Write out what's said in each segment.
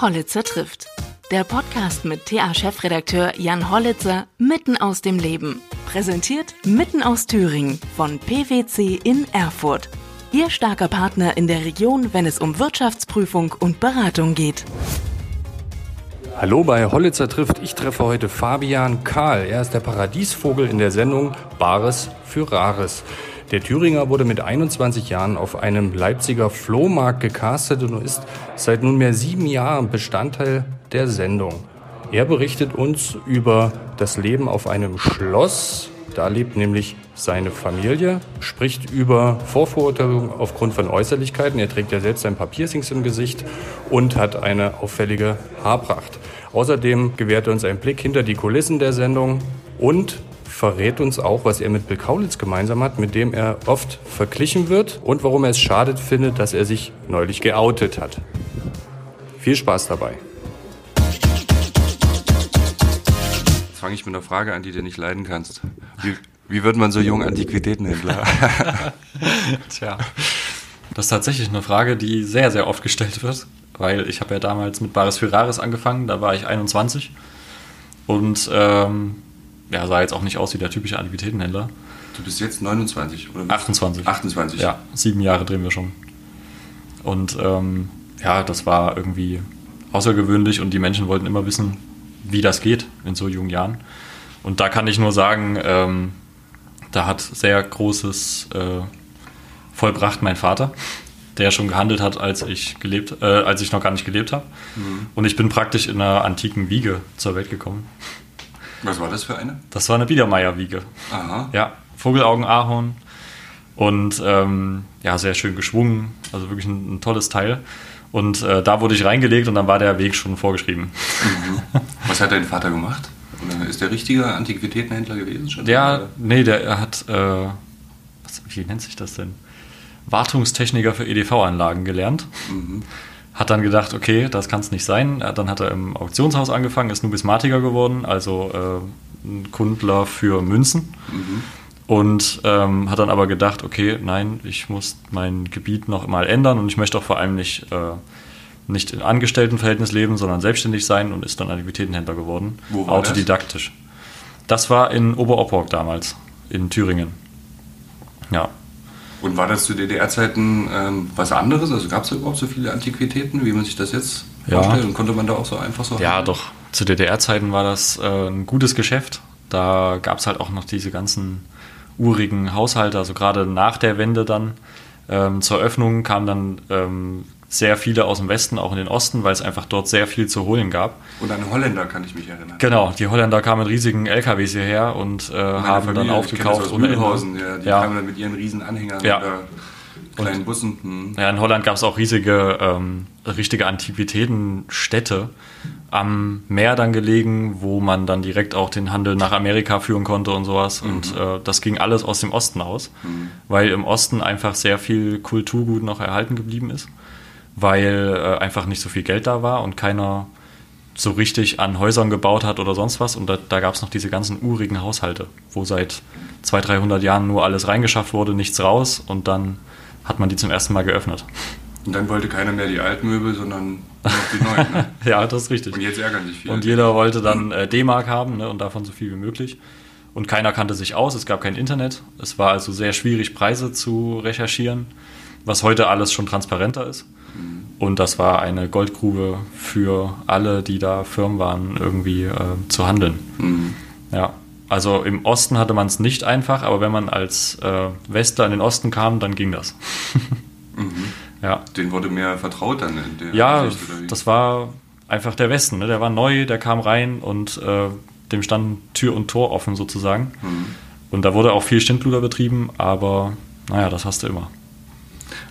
Hollitzer trifft. Der Podcast mit TA-Chefredakteur Jan Hollitzer mitten aus dem Leben. Präsentiert mitten aus Thüringen von PwC in Erfurt. Ihr starker Partner in der Region, wenn es um Wirtschaftsprüfung und Beratung geht. Hallo bei Hollitzer trifft. Ich treffe heute Fabian Kahl. Er ist der Paradiesvogel in der Sendung Bares für Rares. Der Thüringer wurde mit 21 Jahren auf einem Leipziger Flohmarkt gecastet und ist seit nunmehr sieben Jahren Bestandteil der Sendung. Er berichtet uns über das Leben auf einem Schloss. Da lebt nämlich seine Familie, spricht über Vorverurteilung aufgrund von Äußerlichkeiten. Er trägt ja selbst ein paar Piercings im Gesicht und hat eine auffällige Haarpracht. Außerdem gewährt er uns einen Blick hinter die Kulissen der Sendung und verrät uns auch, was er mit Bill Kaulitz gemeinsam hat, mit dem er oft verglichen wird und warum er es schadet findet, dass er sich neulich geoutet hat. Viel Spaß dabei. Jetzt fange ich mit einer Frage an, die du nicht leiden kannst. Wie, wie wird man so jung Antiquitätenhändler? Tja, das ist tatsächlich eine Frage, die sehr, sehr oft gestellt wird, weil ich habe ja damals mit Bares für Rares angefangen, da war ich 21 und ähm, ja, sah jetzt auch nicht aus wie der typische Antiquitätenhändler. Du bist jetzt 29 oder? 28. 28. Ja, sieben Jahre drehen wir schon. Und ähm, ja, das war irgendwie außergewöhnlich und die Menschen wollten immer wissen, wie das geht in so jungen Jahren. Und da kann ich nur sagen, ähm, da hat sehr Großes äh, vollbracht mein Vater, der schon gehandelt hat, als ich gelebt, äh, als ich noch gar nicht gelebt habe. Mhm. Und ich bin praktisch in einer antiken Wiege zur Welt gekommen. Was war das für eine? Das war eine Biedermeier-Wiege. Aha. Ja, Vogelaugen Ahorn. Und ähm, ja, sehr schön geschwungen. Also wirklich ein, ein tolles Teil. Und äh, da wurde ich reingelegt und dann war der Weg schon vorgeschrieben. Mhm. Was hat dein Vater gemacht? Oder ist der richtige Antiquitätenhändler gewesen? Schon der, nee, der er hat, äh, was, wie nennt sich das denn? Wartungstechniker für EDV-Anlagen gelernt. Mhm hat dann gedacht, okay, das kann es nicht sein. Dann hat er im Auktionshaus angefangen, ist Numismatiker geworden, also äh, ein Kundler für Münzen. Mhm. Und ähm, hat dann aber gedacht, okay, nein, ich muss mein Gebiet noch mal ändern und ich möchte auch vor allem nicht, äh, nicht in Angestelltenverhältnis leben, sondern selbstständig sein und ist dann Antiquitätenhändler geworden. Wo war autodidaktisch. Das? das war in Oberopporg damals, in Thüringen. Ja. Und war das zu DDR-Zeiten ähm, was anderes? Also gab es überhaupt so viele Antiquitäten, wie man sich das jetzt ja. vorstellt? Und konnte man da auch so einfach so Ja, haben? doch. Zu DDR-Zeiten war das äh, ein gutes Geschäft. Da gab es halt auch noch diese ganzen urigen Haushalte, also gerade nach der Wende dann. Ähm, zur Öffnung kamen dann ähm, sehr viele aus dem Westen auch in den Osten, weil es einfach dort sehr viel zu holen gab. Und an Holländer kann ich mich erinnern. Genau, die Holländer kamen mit riesigen LKWs hierher und äh, haben Familie, dann aufgekauft. ohne Mühlhausen, ja, die ja. kamen dann mit ihren riesen Anhängern ja. oder kleinen und, Bussen. Hm. Ja, in Holland gab es auch riesige, ähm, richtige Antiquitätenstädte am Meer dann gelegen, wo man dann direkt auch den Handel nach Amerika führen konnte und sowas. Mhm. Und äh, das ging alles aus dem Osten aus, mhm. weil im Osten einfach sehr viel Kulturgut noch erhalten geblieben ist weil äh, einfach nicht so viel Geld da war und keiner so richtig an Häusern gebaut hat oder sonst was. Und da, da gab es noch diese ganzen urigen Haushalte, wo seit 200, 300 Jahren nur alles reingeschafft wurde, nichts raus und dann hat man die zum ersten Mal geöffnet. Und dann wollte keiner mehr die alten Möbel, sondern nur noch die neuen. Ne? ja, das ist richtig. Und jetzt ärgern sich viele. Und jeder wollte dann äh, D-Mark haben ne, und davon so viel wie möglich. Und keiner kannte sich aus, es gab kein Internet. Es war also sehr schwierig, Preise zu recherchieren, was heute alles schon transparenter ist. Und das war eine Goldgrube für alle, die da Firmen waren, irgendwie äh, zu handeln. Mhm. Ja. Also im Osten hatte man es nicht einfach, aber wenn man als äh, Westler in den Osten kam, dann ging das. mhm. Ja. Den wurde mehr vertraut dann in der Ja, das war einfach der Westen. Ne? Der war neu, der kam rein und äh, dem standen Tür und Tor offen sozusagen. Mhm. Und da wurde auch viel Stindluder betrieben, aber naja, das hast du immer.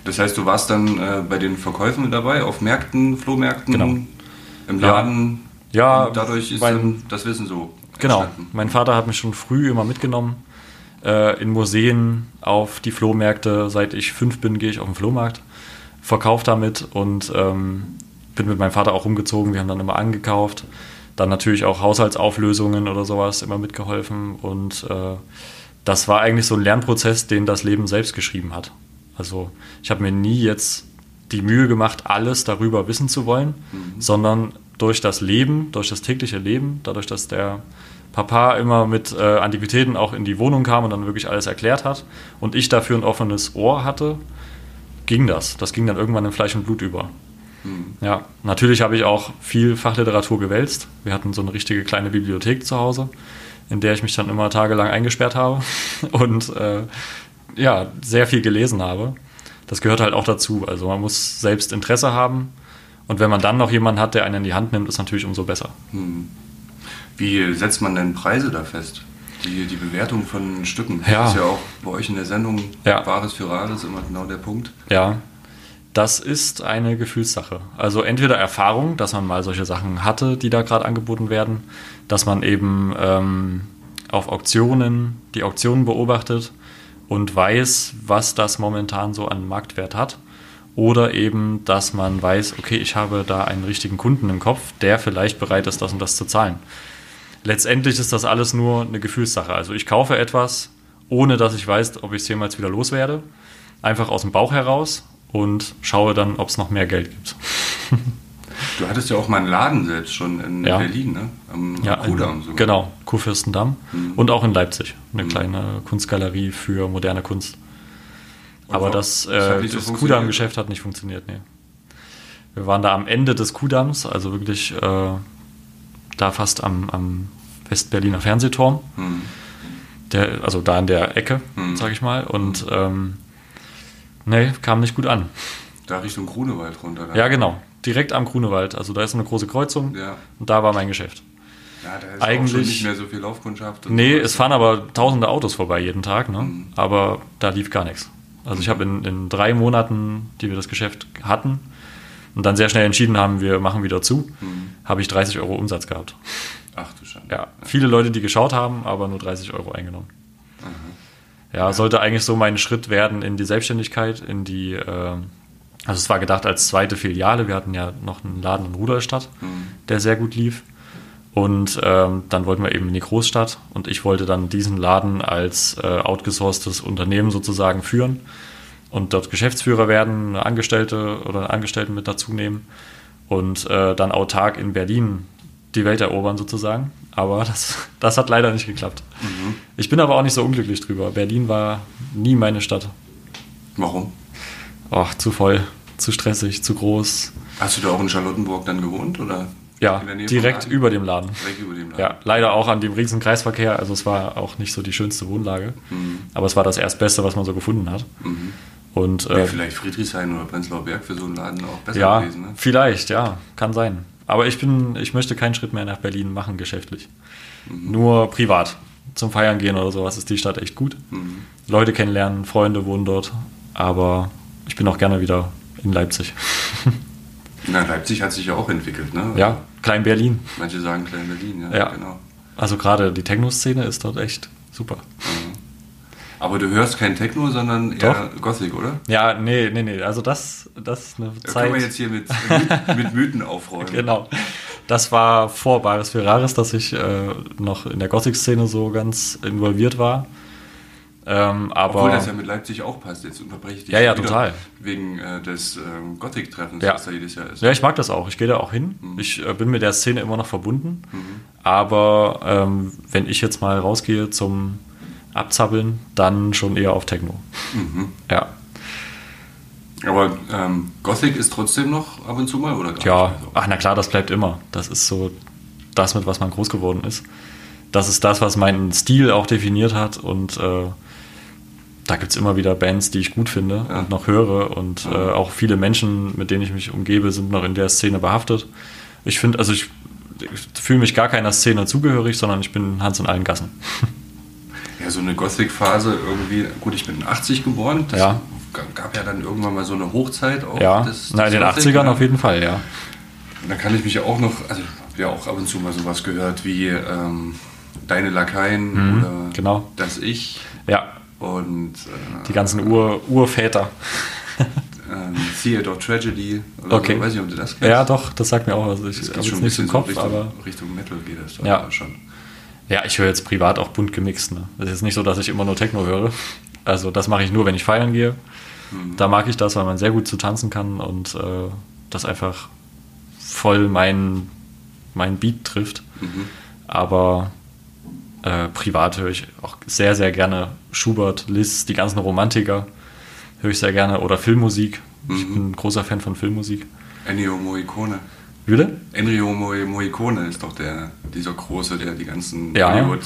Das heißt, du warst dann äh, bei den Verkäufen dabei, auf Märkten, Flohmärkten, genau. im Laden. Ja, ja dadurch ist mein, das Wissen so. Genau. Mein Vater hat mich schon früh immer mitgenommen. Äh, in Museen, auf die Flohmärkte. Seit ich fünf bin, gehe ich auf den Flohmarkt, verkaufe damit und ähm, bin mit meinem Vater auch rumgezogen. Wir haben dann immer angekauft. Dann natürlich auch Haushaltsauflösungen oder sowas immer mitgeholfen. Und äh, das war eigentlich so ein Lernprozess, den das Leben selbst geschrieben hat. Also ich habe mir nie jetzt die Mühe gemacht, alles darüber wissen zu wollen, mhm. sondern durch das Leben, durch das tägliche Leben, dadurch, dass der Papa immer mit äh, Antiquitäten auch in die Wohnung kam und dann wirklich alles erklärt hat und ich dafür ein offenes Ohr hatte, ging das. Das ging dann irgendwann in Fleisch und Blut über. Mhm. Ja, natürlich habe ich auch viel Fachliteratur gewälzt. Wir hatten so eine richtige kleine Bibliothek zu Hause, in der ich mich dann immer tagelang eingesperrt habe und äh, ja, sehr viel gelesen habe. Das gehört halt auch dazu. Also man muss selbst Interesse haben und wenn man dann noch jemanden hat, der einen in die Hand nimmt, ist natürlich umso besser. Mhm. Wie setzt man denn Preise da fest? Die, die Bewertung von Stücken. Ja. Das ist ja auch bei euch in der Sendung ja. Wahres für Rares immer genau der Punkt. Ja, das ist eine Gefühlssache. Also entweder Erfahrung, dass man mal solche Sachen hatte, die da gerade angeboten werden, dass man eben ähm, auf Auktionen die Auktionen beobachtet und weiß, was das momentan so an Marktwert hat. Oder eben, dass man weiß, okay, ich habe da einen richtigen Kunden im Kopf, der vielleicht bereit ist, das und das zu zahlen. Letztendlich ist das alles nur eine Gefühlssache. Also ich kaufe etwas, ohne dass ich weiß, ob ich es jemals wieder loswerde. Einfach aus dem Bauch heraus und schaue dann, ob es noch mehr Geld gibt. Du hattest ja auch mal einen Laden selbst schon in ja. Berlin, ne? Am ja, Kuhdamm sogar. Genau, Kurfürstendamm. Mhm. Und auch in Leipzig. Eine mhm. kleine Kunstgalerie für moderne Kunst. Und Aber das, äh, das, das Kudamm-Geschäft hat nicht funktioniert, nee. Wir waren da am Ende des Kudamms, also wirklich äh, da fast am, am Westberliner Fernsehturm. Mhm. Der, also da in der Ecke, mhm. sag ich mal. Und ähm, nee, kam nicht gut an. Da Richtung Grunewald runter. Dann. Ja, genau. Direkt am Grunewald. Also da ist eine große Kreuzung ja. und da war mein Geschäft. Ja, da ist Eigentlich, nicht mehr so viel Laufkundschaft. Nee, so es fahren aber tausende Autos vorbei jeden Tag, ne? Mhm. aber da lief gar nichts. Also ich habe in, in drei Monaten, die wir das Geschäft hatten, und dann sehr schnell entschieden haben, wir machen wieder zu, mhm. habe ich 30 Euro Umsatz gehabt. Ach du Schande. Ja, viele Leute, die geschaut haben, aber nur 30 Euro eingenommen. Mhm. Ja, sollte eigentlich so mein Schritt werden in die Selbstständigkeit, in die, äh, also es war gedacht als zweite Filiale. Wir hatten ja noch einen Laden in Rudolstadt, mhm. der sehr gut lief. Und ähm, dann wollten wir eben in die Großstadt und ich wollte dann diesen Laden als äh, outgesourcedes Unternehmen sozusagen führen und dort Geschäftsführer werden, eine Angestellte oder einen Angestellten mit dazu nehmen und äh, dann autark in Berlin die Welt erobern sozusagen. Aber das, das hat leider nicht geklappt. Mhm. Ich bin aber auch nicht so unglücklich drüber. Berlin war nie meine Stadt. Warum? Ach, zu voll, zu stressig, zu groß. Hast du da auch in Charlottenburg dann gewohnt oder? Ja, direkt über dem Laden. Direkt über dem Laden. Ja, leider auch an dem riesen Kreisverkehr. Also es war auch nicht so die schönste Wohnlage. Mhm. Aber es war das Erstbeste, was man so gefunden hat. Mhm. Und, äh, vielleicht Friedrichshain oder Prenzlauer Berg für so einen Laden auch besser ja, gewesen. Ne? Vielleicht, ja, kann sein. Aber ich bin, ich möchte keinen Schritt mehr nach Berlin machen, geschäftlich. Mhm. Nur privat. Zum Feiern gehen oder sowas ist die Stadt echt gut. Mhm. Leute kennenlernen, Freunde wohnen dort. Aber ich bin auch gerne wieder in Leipzig. Na, Leipzig hat sich ja auch entwickelt, ne? Ja, Klein Berlin. Manche sagen Klein Berlin, ja, ja. genau. Also gerade die Techno-Szene ist dort echt super. Mhm. Aber du hörst kein Techno, sondern eher Doch. Gothic, oder? Ja, nee, nee, nee. Also das, das ist eine da Zeit. Können wir jetzt hier mit, mit Mythen aufräumen. genau. Das war vor Bares Ferraris, dass ich äh, noch in der Gothic-Szene so ganz involviert war. Ähm, aber Obwohl das ja mit Leipzig auch passt. Jetzt unterbreche ich dich. Ja, ja, total. Wegen äh, des ähm, Gothic-Treffens, ja. was da jedes Jahr ist. Ja, ich mag das auch. Ich gehe da auch hin. Mhm. Ich äh, bin mit der Szene immer noch verbunden. Mhm. Aber ähm, wenn ich jetzt mal rausgehe zum abzappeln, dann schon eher auf Techno. Mhm. Ja. Aber ähm, Gothic ist trotzdem noch ab und zu mal, oder? ja, so? ach na klar, das bleibt immer. Das ist so das, mit was man groß geworden ist. Das ist das, was meinen Stil auch definiert hat und äh, da gibt es immer wieder Bands, die ich gut finde ja. und noch höre und ja. äh, auch viele Menschen, mit denen ich mich umgebe, sind noch in der Szene behaftet. Ich finde, also ich, ich fühle mich gar keiner Szene zugehörig, sondern ich bin Hans in allen Gassen. Ja, so eine Gothic-Phase irgendwie, gut, ich bin 80 geboren, das ja. gab ja dann irgendwann mal so eine Hochzeit auch. Ja, des, des Nein, in den 80ern auf jeden Fall, ja. Und da kann ich mich ja auch noch, also habe ja auch ab und zu mal sowas gehört wie ähm, Deine Lakaien mhm, oder genau. Das Ich. Ja. Und äh, die ganzen Ur Urväter. ähm, Theodore Tragedy oder okay. so, weiß nicht, ob du das kennst. Ja, doch, das sagt mir auch was. Ich habe jetzt nicht im Kopf, so Richtung, aber Richtung Metal geht das ja. schon. Ja, ich höre jetzt privat auch bunt gemixt. Ne? Es ist nicht so, dass ich immer nur Techno höre. Also das mache ich nur, wenn ich feiern gehe. Mhm. Da mag ich das, weil man sehr gut zu tanzen kann und äh, das einfach voll mein, mein Beat trifft. Mhm. Aber äh, privat höre ich auch sehr, sehr gerne Schubert, Liszt, die ganzen Romantiker höre ich sehr gerne oder Filmmusik. Mhm. Ich bin ein großer Fan von Filmmusik. Ennio Morricone. Bitte? Ennio Morricone ist doch der, dieser große, der die ganzen ja. Hollywood.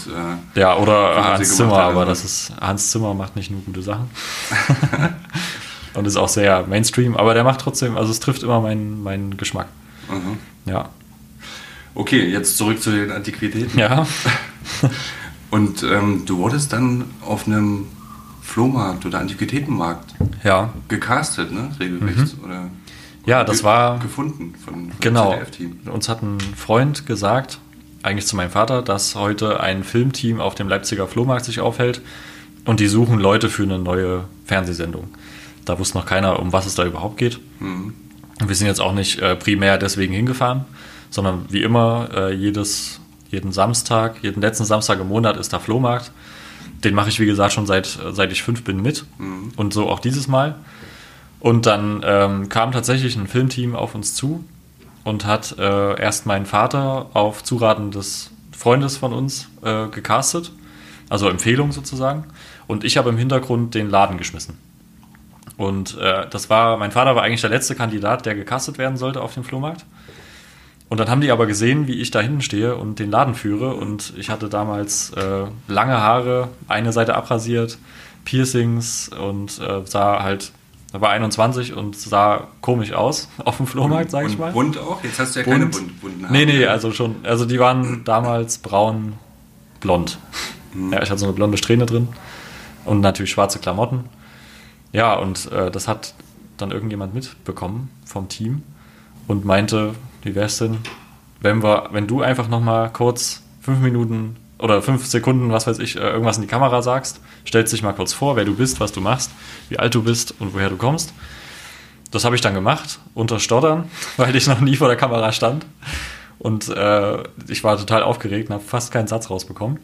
Äh, ja, oder Hans Zimmer, aber das ist, Hans Zimmer macht nicht nur gute Sachen. Und ist auch sehr Mainstream, aber der macht trotzdem, also es trifft immer meinen, meinen Geschmack. Mhm. Ja. Okay, jetzt zurück zu den Antiquitäten. Ja. Und ähm, du wurdest dann auf einem Flohmarkt oder Antiquitätenmarkt ja. gecastet, ne? Regelrecht. Mhm. Oder ja, das war gefunden von, von genau. ZDF-Team. Uns hat ein Freund gesagt, eigentlich zu meinem Vater, dass heute ein Filmteam auf dem Leipziger Flohmarkt sich aufhält und die suchen Leute für eine neue Fernsehsendung. Da wusste noch keiner, um was es da überhaupt geht. Mhm. Wir sind jetzt auch nicht äh, primär deswegen hingefahren, sondern wie immer äh, jedes, jeden Samstag, jeden letzten Samstag im Monat ist da Flohmarkt. Den mache ich, wie gesagt, schon seit, seit ich fünf bin mit. Mhm. Und so auch dieses Mal. Und dann ähm, kam tatsächlich ein Filmteam auf uns zu und hat äh, erst meinen Vater auf Zuraten des Freundes von uns äh, gecastet, also Empfehlung sozusagen. Und ich habe im Hintergrund den Laden geschmissen. Und äh, das war, mein Vater war eigentlich der letzte Kandidat, der gecastet werden sollte auf dem Flohmarkt. Und dann haben die aber gesehen, wie ich da hinten stehe und den Laden führe. Und ich hatte damals äh, lange Haare, eine Seite abrasiert, Piercings und äh, sah halt er war 21 und sah komisch aus auf dem Flohmarkt, sag ich mal. Bunt auch? Jetzt hast du ja bunt. keine bunt, bunten Haare. Nee, nee, also schon. Also die waren damals braun, blond. Mhm. Ja, ich hatte so eine blonde Strähne drin und natürlich schwarze Klamotten. Ja, und äh, das hat dann irgendjemand mitbekommen vom Team und meinte, wie wär's denn, wenn wir, wenn du einfach nochmal kurz fünf Minuten oder fünf Sekunden, was weiß ich, äh, irgendwas in die Kamera sagst, stellst dich mal kurz vor, wer du bist, was du machst, wie alt du bist und woher du kommst. Das habe ich dann gemacht, unter Stottern, weil ich noch nie vor der Kamera stand. Und äh, ich war total aufgeregt und habe fast keinen Satz rausbekommen.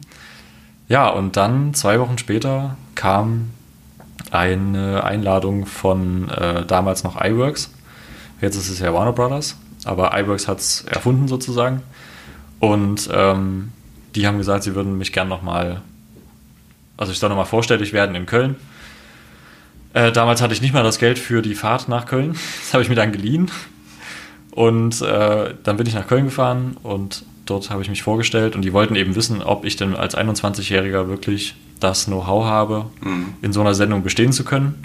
Ja, und dann zwei Wochen später kam eine Einladung von äh, damals noch iWorks. Jetzt ist es ja Warner Brothers, aber iWorks hat es erfunden sozusagen. Und ähm, die haben gesagt, sie würden mich gern nochmal, also ich soll nochmal vorstellig werden in Köln. Äh, damals hatte ich nicht mal das Geld für die Fahrt nach Köln. Das habe ich mir dann geliehen. Und äh, dann bin ich nach Köln gefahren und dort habe ich mich vorgestellt und die wollten eben wissen, ob ich denn als 21-Jähriger wirklich das Know-how habe, mhm. in so einer Sendung bestehen zu können.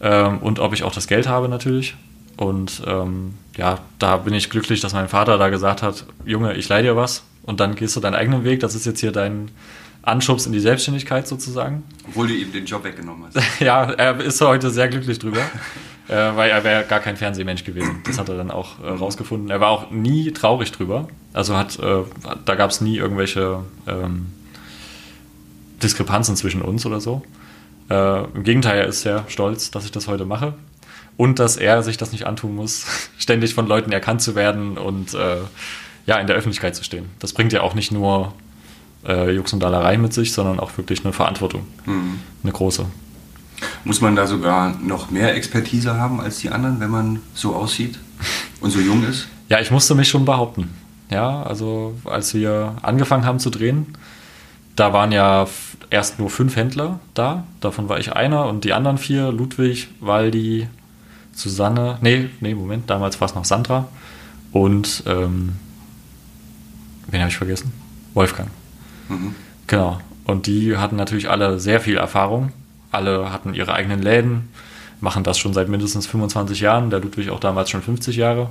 Ähm, und ob ich auch das Geld habe natürlich. Und ähm, ja, da bin ich glücklich, dass mein Vater da gesagt hat, Junge, ich leih dir was und dann gehst du deinen eigenen Weg. Das ist jetzt hier dein Anschubs in die Selbstständigkeit sozusagen. Obwohl du ihm den Job weggenommen hast. ja, er ist heute sehr glücklich drüber, äh, weil er wäre gar kein Fernsehmensch gewesen. Das hat er dann auch äh, rausgefunden. Er war auch nie traurig drüber. Also hat, äh, da gab es nie irgendwelche ähm, Diskrepanzen zwischen uns oder so. Äh, Im Gegenteil, er ist sehr stolz, dass ich das heute mache und dass er sich das nicht antun muss, ständig von Leuten erkannt zu werden und äh, ja, in der Öffentlichkeit zu stehen. Das bringt ja auch nicht nur äh, Jux und Dallerei mit sich, sondern auch wirklich eine Verantwortung. Mhm. Eine große. Muss man da sogar noch mehr Expertise haben als die anderen, wenn man so aussieht und so jung ist? Ja, ich musste mich schon behaupten. Ja, also als wir angefangen haben zu drehen, da waren ja erst nur fünf Händler da. Davon war ich einer und die anderen vier, Ludwig, Waldi, Susanne, nee, nee, Moment, damals war es noch Sandra und ähm, wen habe ich vergessen? Wolfgang. Mhm. Genau. Und die hatten natürlich alle sehr viel Erfahrung. Alle hatten ihre eigenen Läden, machen das schon seit mindestens 25 Jahren. Der Ludwig auch damals schon 50 Jahre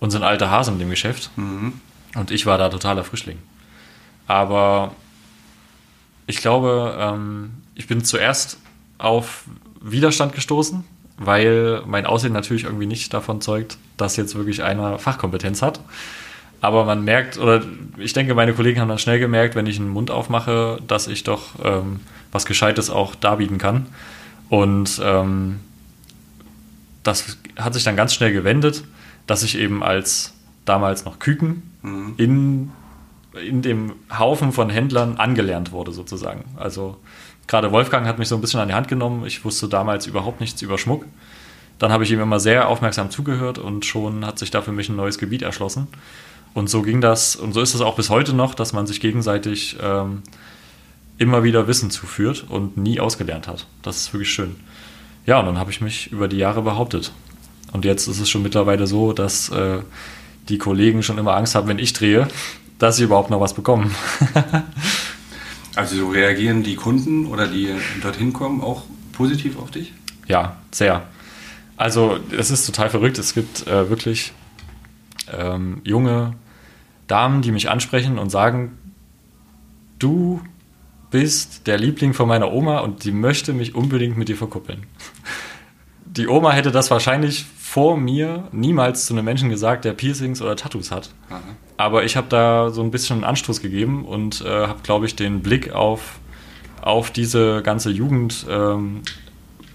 und sind alte Hasen in dem Geschäft. Mhm. Und ich war da totaler Frischling. Aber ich glaube, ähm, ich bin zuerst auf Widerstand gestoßen, weil mein Aussehen natürlich irgendwie nicht davon zeugt, dass jetzt wirklich einer Fachkompetenz hat. Aber man merkt, oder ich denke, meine Kollegen haben dann schnell gemerkt, wenn ich einen Mund aufmache, dass ich doch ähm, was Gescheites auch darbieten kann. Und ähm, das hat sich dann ganz schnell gewendet, dass ich eben als damals noch Küken mhm. in, in dem Haufen von Händlern angelernt wurde, sozusagen. Also Gerade Wolfgang hat mich so ein bisschen an die Hand genommen. Ich wusste damals überhaupt nichts über Schmuck. Dann habe ich ihm immer sehr aufmerksam zugehört und schon hat sich da für mich ein neues Gebiet erschlossen. Und so ging das, und so ist es auch bis heute noch, dass man sich gegenseitig ähm, immer wieder Wissen zuführt und nie ausgelernt hat. Das ist wirklich schön. Ja, und dann habe ich mich über die Jahre behauptet. Und jetzt ist es schon mittlerweile so, dass äh, die Kollegen schon immer Angst haben, wenn ich drehe, dass sie überhaupt noch was bekommen. also so reagieren die Kunden oder die dorthin kommen auch positiv auf dich? Ja, sehr. Also es ist total verrückt. Es gibt äh, wirklich ähm, junge Damen, die mich ansprechen und sagen, du bist der Liebling von meiner Oma und die möchte mich unbedingt mit dir verkuppeln. Die Oma hätte das wahrscheinlich vor mir niemals zu einem Menschen gesagt, der Piercings oder Tattoos hat. Aha. Aber ich habe da so ein bisschen einen Anstoß gegeben und äh, habe, glaube ich, den Blick auf, auf diese ganze Jugendströmung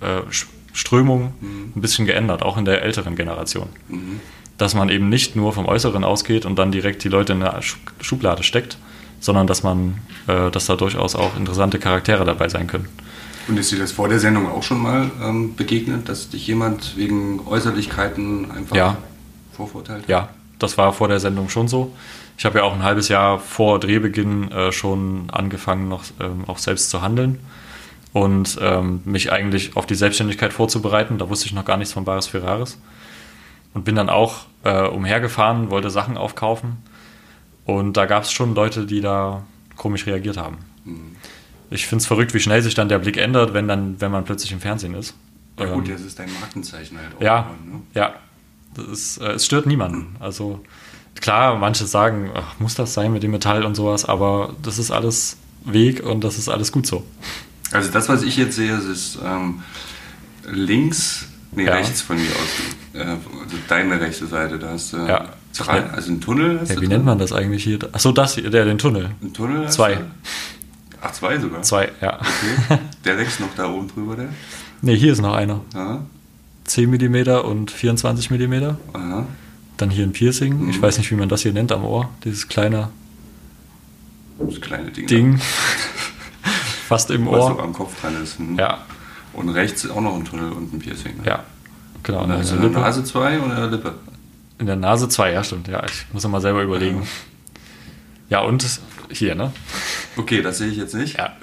äh, mhm. ein bisschen geändert, auch in der älteren Generation. Mhm. Dass man eben nicht nur vom Äußeren ausgeht und dann direkt die Leute in eine Schublade steckt, sondern dass man, äh, dass da durchaus auch interessante Charaktere dabei sein können. Und ist dir das vor der Sendung auch schon mal ähm, begegnet, dass dich jemand wegen Äußerlichkeiten einfach ja. vorverurteilt? Ja, das war vor der Sendung schon so. Ich habe ja auch ein halbes Jahr vor Drehbeginn äh, schon angefangen, noch ähm, auch selbst zu handeln und ähm, mich eigentlich auf die Selbstständigkeit vorzubereiten. Da wusste ich noch gar nichts von Bares Ferraris. Und bin dann auch äh, umhergefahren, wollte Sachen aufkaufen. Und da gab es schon Leute, die da komisch reagiert haben. Mhm ich finde es verrückt, wie schnell sich dann der Blick ändert, wenn, dann, wenn man plötzlich im Fernsehen ist. Ja gut, ähm, das ist dein Markenzeichen halt auch. Ja, ne? ja. Ist, äh, es stört niemanden. Also klar, manche sagen, ach, muss das sein mit dem Metall und sowas, aber das ist alles Weg und das ist alles gut so. Also das, was ich jetzt sehe, ist ähm, links, nee, ja. rechts von mir aus, äh, also deine rechte Seite, da hast du ja. drei, also ein Tunnel. Ja, wie nennt man das eigentlich hier? Achso, das hier, der, den Tunnel. Ein Tunnel? Zwei. Ach, zwei sogar? Zwei, ja. Okay. Der wächst noch da oben drüber, der? Ne, hier ist noch einer. Aha. 10 mm und 24 mm. Aha. Dann hier ein Piercing. Mhm. Ich weiß nicht, wie man das hier nennt am Ohr. Dieses kleine, das kleine Ding. Ding. Fast im Was Ohr. Was so am Kopf dran ist. Hm. Ja. Und rechts auch noch ein Tunnel und ein Piercing. Ne? Ja, genau. Und in der Nase zwei oder in der Lippe? In der Nase zwei, ja, stimmt. Ja, ich muss mal selber überlegen. Ja, ja und hier, ne? Okay, das sehe ich jetzt nicht. Ja.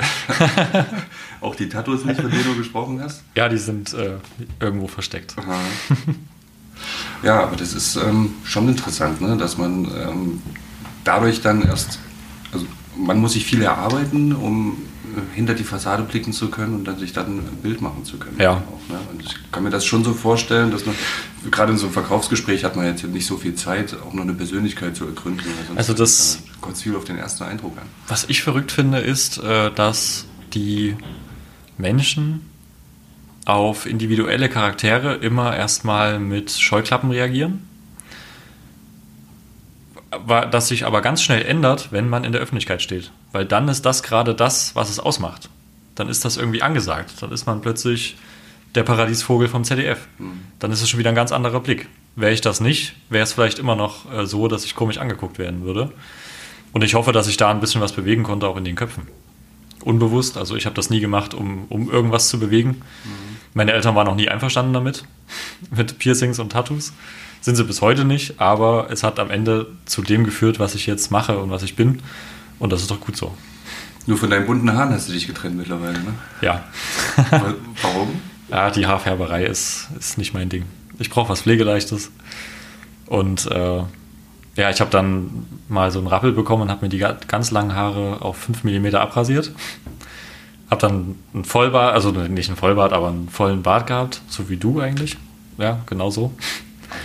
Auch die Tattoos nicht, von denen du gesprochen hast? Ja, die sind äh, irgendwo versteckt. Aha. Ja, aber das ist ähm, schon interessant, ne? dass man ähm, dadurch dann erst, also man muss sich viel erarbeiten, um äh, hinter die Fassade blicken zu können und dann sich dann ein Bild machen zu können. Ja. Auch, ne? Und ich kann mir das schon so vorstellen, dass man, gerade in so einem Verkaufsgespräch hat man jetzt nicht so viel Zeit, auch noch eine Persönlichkeit zu ergründen. Also das kommt viel auf den ersten Eindruck an. Was ich verrückt finde, ist, äh, dass die Menschen auf individuelle Charaktere immer erstmal mit Scheuklappen reagieren. Das sich aber ganz schnell ändert, wenn man in der Öffentlichkeit steht. Weil dann ist das gerade das, was es ausmacht. Dann ist das irgendwie angesagt. Dann ist man plötzlich der Paradiesvogel vom ZDF. Mhm. Dann ist es schon wieder ein ganz anderer Blick. Wäre ich das nicht, wäre es vielleicht immer noch äh, so, dass ich komisch angeguckt werden würde. Und ich hoffe, dass ich da ein bisschen was bewegen konnte, auch in den Köpfen. Unbewusst, also ich habe das nie gemacht, um, um irgendwas zu bewegen. Mhm. Meine Eltern waren noch nie einverstanden damit, mit Piercings und Tattoos. Sind sie bis heute nicht, aber es hat am Ende zu dem geführt, was ich jetzt mache und was ich bin. Und das ist doch gut so. Nur von deinen bunten Haaren hast du dich getrennt mittlerweile, ne? Ja. Warum? Ja, die Haarfärberei ist, ist nicht mein Ding. Ich brauche was Pflegeleichtes. Und äh, ja, ich habe dann mal so einen Rappel bekommen und habe mir die ganz langen Haare auf 5 mm abrasiert. Habe dann einen Vollbart, also nicht einen Vollbart, aber einen vollen Bart gehabt, so wie du eigentlich. Ja, genau so.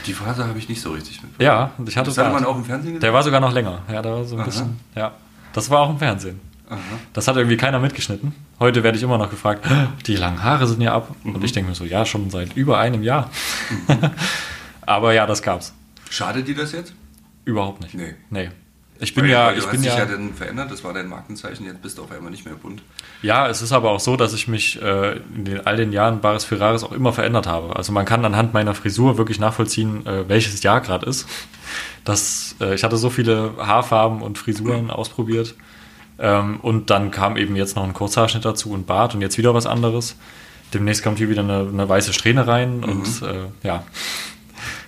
Die Phase habe ich nicht so richtig mitbekommen. Ja, ich hatte das hat man auch im Fernsehen gesehen? Der war sogar noch länger. Ja, da war so ein Aha. bisschen. Ja, das war auch im Fernsehen. Aha. Das hat irgendwie keiner mitgeschnitten. Heute werde ich immer noch gefragt, die langen Haare sind ja ab. Mhm. Und ich denke mir so, ja, schon seit über einem Jahr. Mhm. Aber ja, das gab's. Schadet dir das jetzt? Überhaupt nicht. Nee. Nee. Ich bin weil, ja, weil ich bin dich ja, ja dann verändert, das war dein Markenzeichen, jetzt bist du auf einmal nicht mehr bunt. Ja, es ist aber auch so, dass ich mich äh, in den, all den Jahren Bares Ferraris auch immer verändert habe. Also man kann anhand meiner Frisur wirklich nachvollziehen, äh, welches Jahr gerade ist. Das, äh, ich hatte so viele Haarfarben und Frisuren mhm. ausprobiert Ähm, und dann kam eben jetzt noch ein Kurzhaarschnitt dazu und Bart und jetzt wieder was anderes. Demnächst kommt hier wieder eine, eine weiße Strähne rein und Mhm. äh, ja,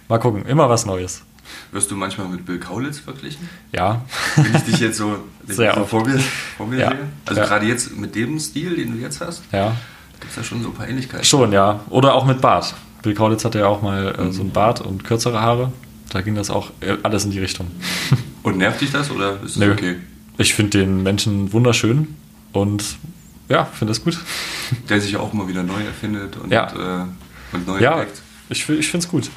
mal gucken, immer was Neues. Wirst du manchmal mit Bill Kaulitz verglichen? Ja, Wenn ich dich jetzt so, Sehr so vor mir, vor mir Ja. sehe? Also Ja. gerade jetzt mit dem Stil, den du jetzt hast, ja, gibt es da schon so ein paar Ähnlichkeiten. schon, ja. Oder auch mit Bart. Bill Kaulitz hatte ja auch mal äh, Mhm. so einen Bart und kürzere Haare. Da ging das auch äh, alles in die Richtung. Und nervt dich das oder ist es Nö. okay? Ich finde den Menschen wunderschön und ja, finde es gut. Der sich auch immer wieder neu erfindet und, Ja. äh, und neu Ja, entdeckt. ich, ich finde es gut.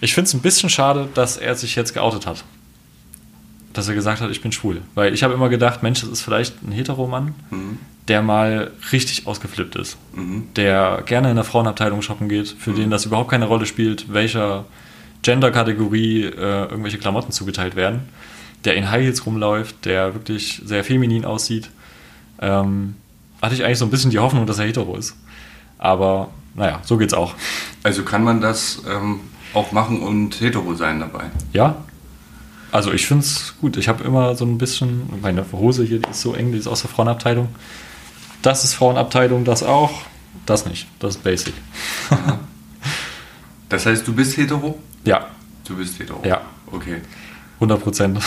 Ich finde es ein bisschen schade, dass er sich jetzt geoutet hat. Dass er gesagt hat, ich bin schwul. Weil ich habe immer gedacht, Mensch, das ist vielleicht ein Heteromann, Mhm. der mal richtig ausgeflippt ist. Mhm. Der gerne in der Frauenabteilung shoppen geht, für den das überhaupt keine Rolle spielt, welcher Gender-Kategorie äh, irgendwelche Klamotten zugeteilt werden. Der in High Heels rumläuft, der wirklich sehr feminin aussieht. Ähm, hatte ich eigentlich so ein bisschen die Hoffnung, dass er hetero ist. Aber naja, so geht's auch. Also kann man das ähm, auch machen und hetero sein dabei. Ja. Also ich finde es gut. Ich habe immer so ein bisschen, meine Hose hier, die ist so eng, die ist aus der Frauenabteilung. Das ist Frauenabteilung, das auch. Das nicht. Das ist basic. Das heißt, du bist hetero? Ja, Du bist hetero. Ja. Okay. 100 Prozent.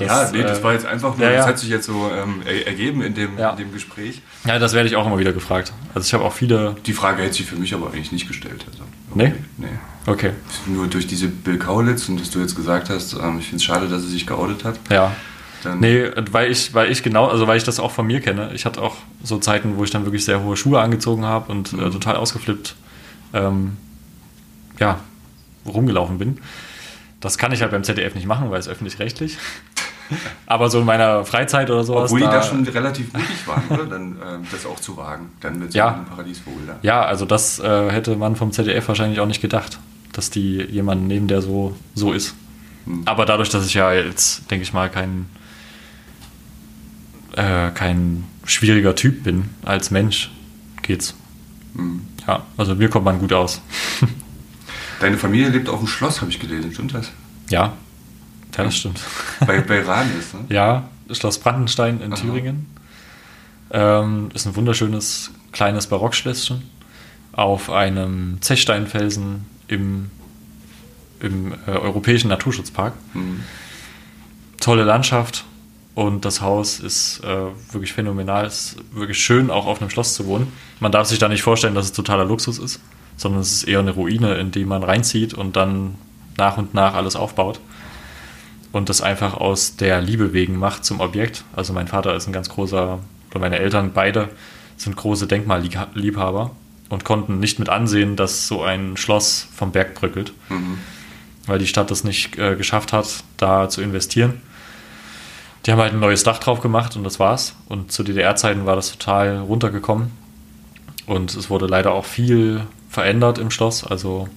Ja, nee, das war jetzt einfach nur, ja, ja. das hat sich jetzt so ähm, er- ergeben in dem, Ja. in dem Gespräch. Ja, das werde ich auch immer wieder gefragt. Also ich habe auch viele. Die Frage hätte sich für mich aber eigentlich nicht gestellt. Also, Nee? Nee. Okay. Nur durch diese Bill Kaulitz und dass du jetzt gesagt hast, ähm, ich finde es schade, dass er sich geoutet hat. Ja. Dann, Nee, weil ich, weil ich genau, also weil ich das auch von mir kenne. Ich hatte auch so Zeiten, wo ich dann wirklich sehr hohe Schuhe angezogen habe und äh, Mhm. total ausgeflippt, ähm, ja, rumgelaufen bin. Das kann ich halt beim ZDF nicht machen, weil es öffentlich-rechtlich. Aber so in meiner Freizeit oder sowas. Obwohl die da schon relativ mutig waren, oder? Dann ähm, das auch zu wagen. Dann mit so Ja. einem Paradiesvogel da. Ja, also das äh, hätte man vom ZDF wahrscheinlich auch nicht gedacht, dass die jemanden nehmen, der so, so ist. Hm. Aber dadurch, dass ich ja jetzt, denke ich mal, kein, äh, kein schwieriger Typ bin als Mensch, geht's. Hm. Ja, also mir kommt man gut aus. Deine Familie lebt auf dem Schloss, habe ich gelesen. Stimmt das? Ja, ja das stimmt. Bei, bei Ranis, ne? Ja, Schloss Brandenstein in Aha. Thüringen. Ähm, ist ein wunderschönes kleines Barockschlösschen auf einem Zechsteinfelsen im, im äh, Europäischen Naturschutzpark. Hm. Tolle Landschaft und das Haus ist äh, wirklich phänomenal. Es ist wirklich schön, auch auf einem Schloss zu wohnen. Man darf sich da nicht vorstellen, dass es totaler Luxus ist, sondern es ist eher eine Ruine, in die man reinzieht und dann nach und nach alles aufbaut und das einfach aus der Liebe wegen macht zum Objekt. Also mein Vater ist ein ganz großer, oder meine Eltern beide sind große Denkmalliebhaber und konnten nicht mit ansehen, dass so ein Schloss vom Berg bröckelt, Mhm. weil die Stadt das nicht äh, geschafft hat, da zu investieren. Die haben halt ein neues Dach drauf gemacht und das war's. Und zu DDR-Zeiten war das total runtergekommen. Und es wurde leider auch viel verändert im Schloss. Also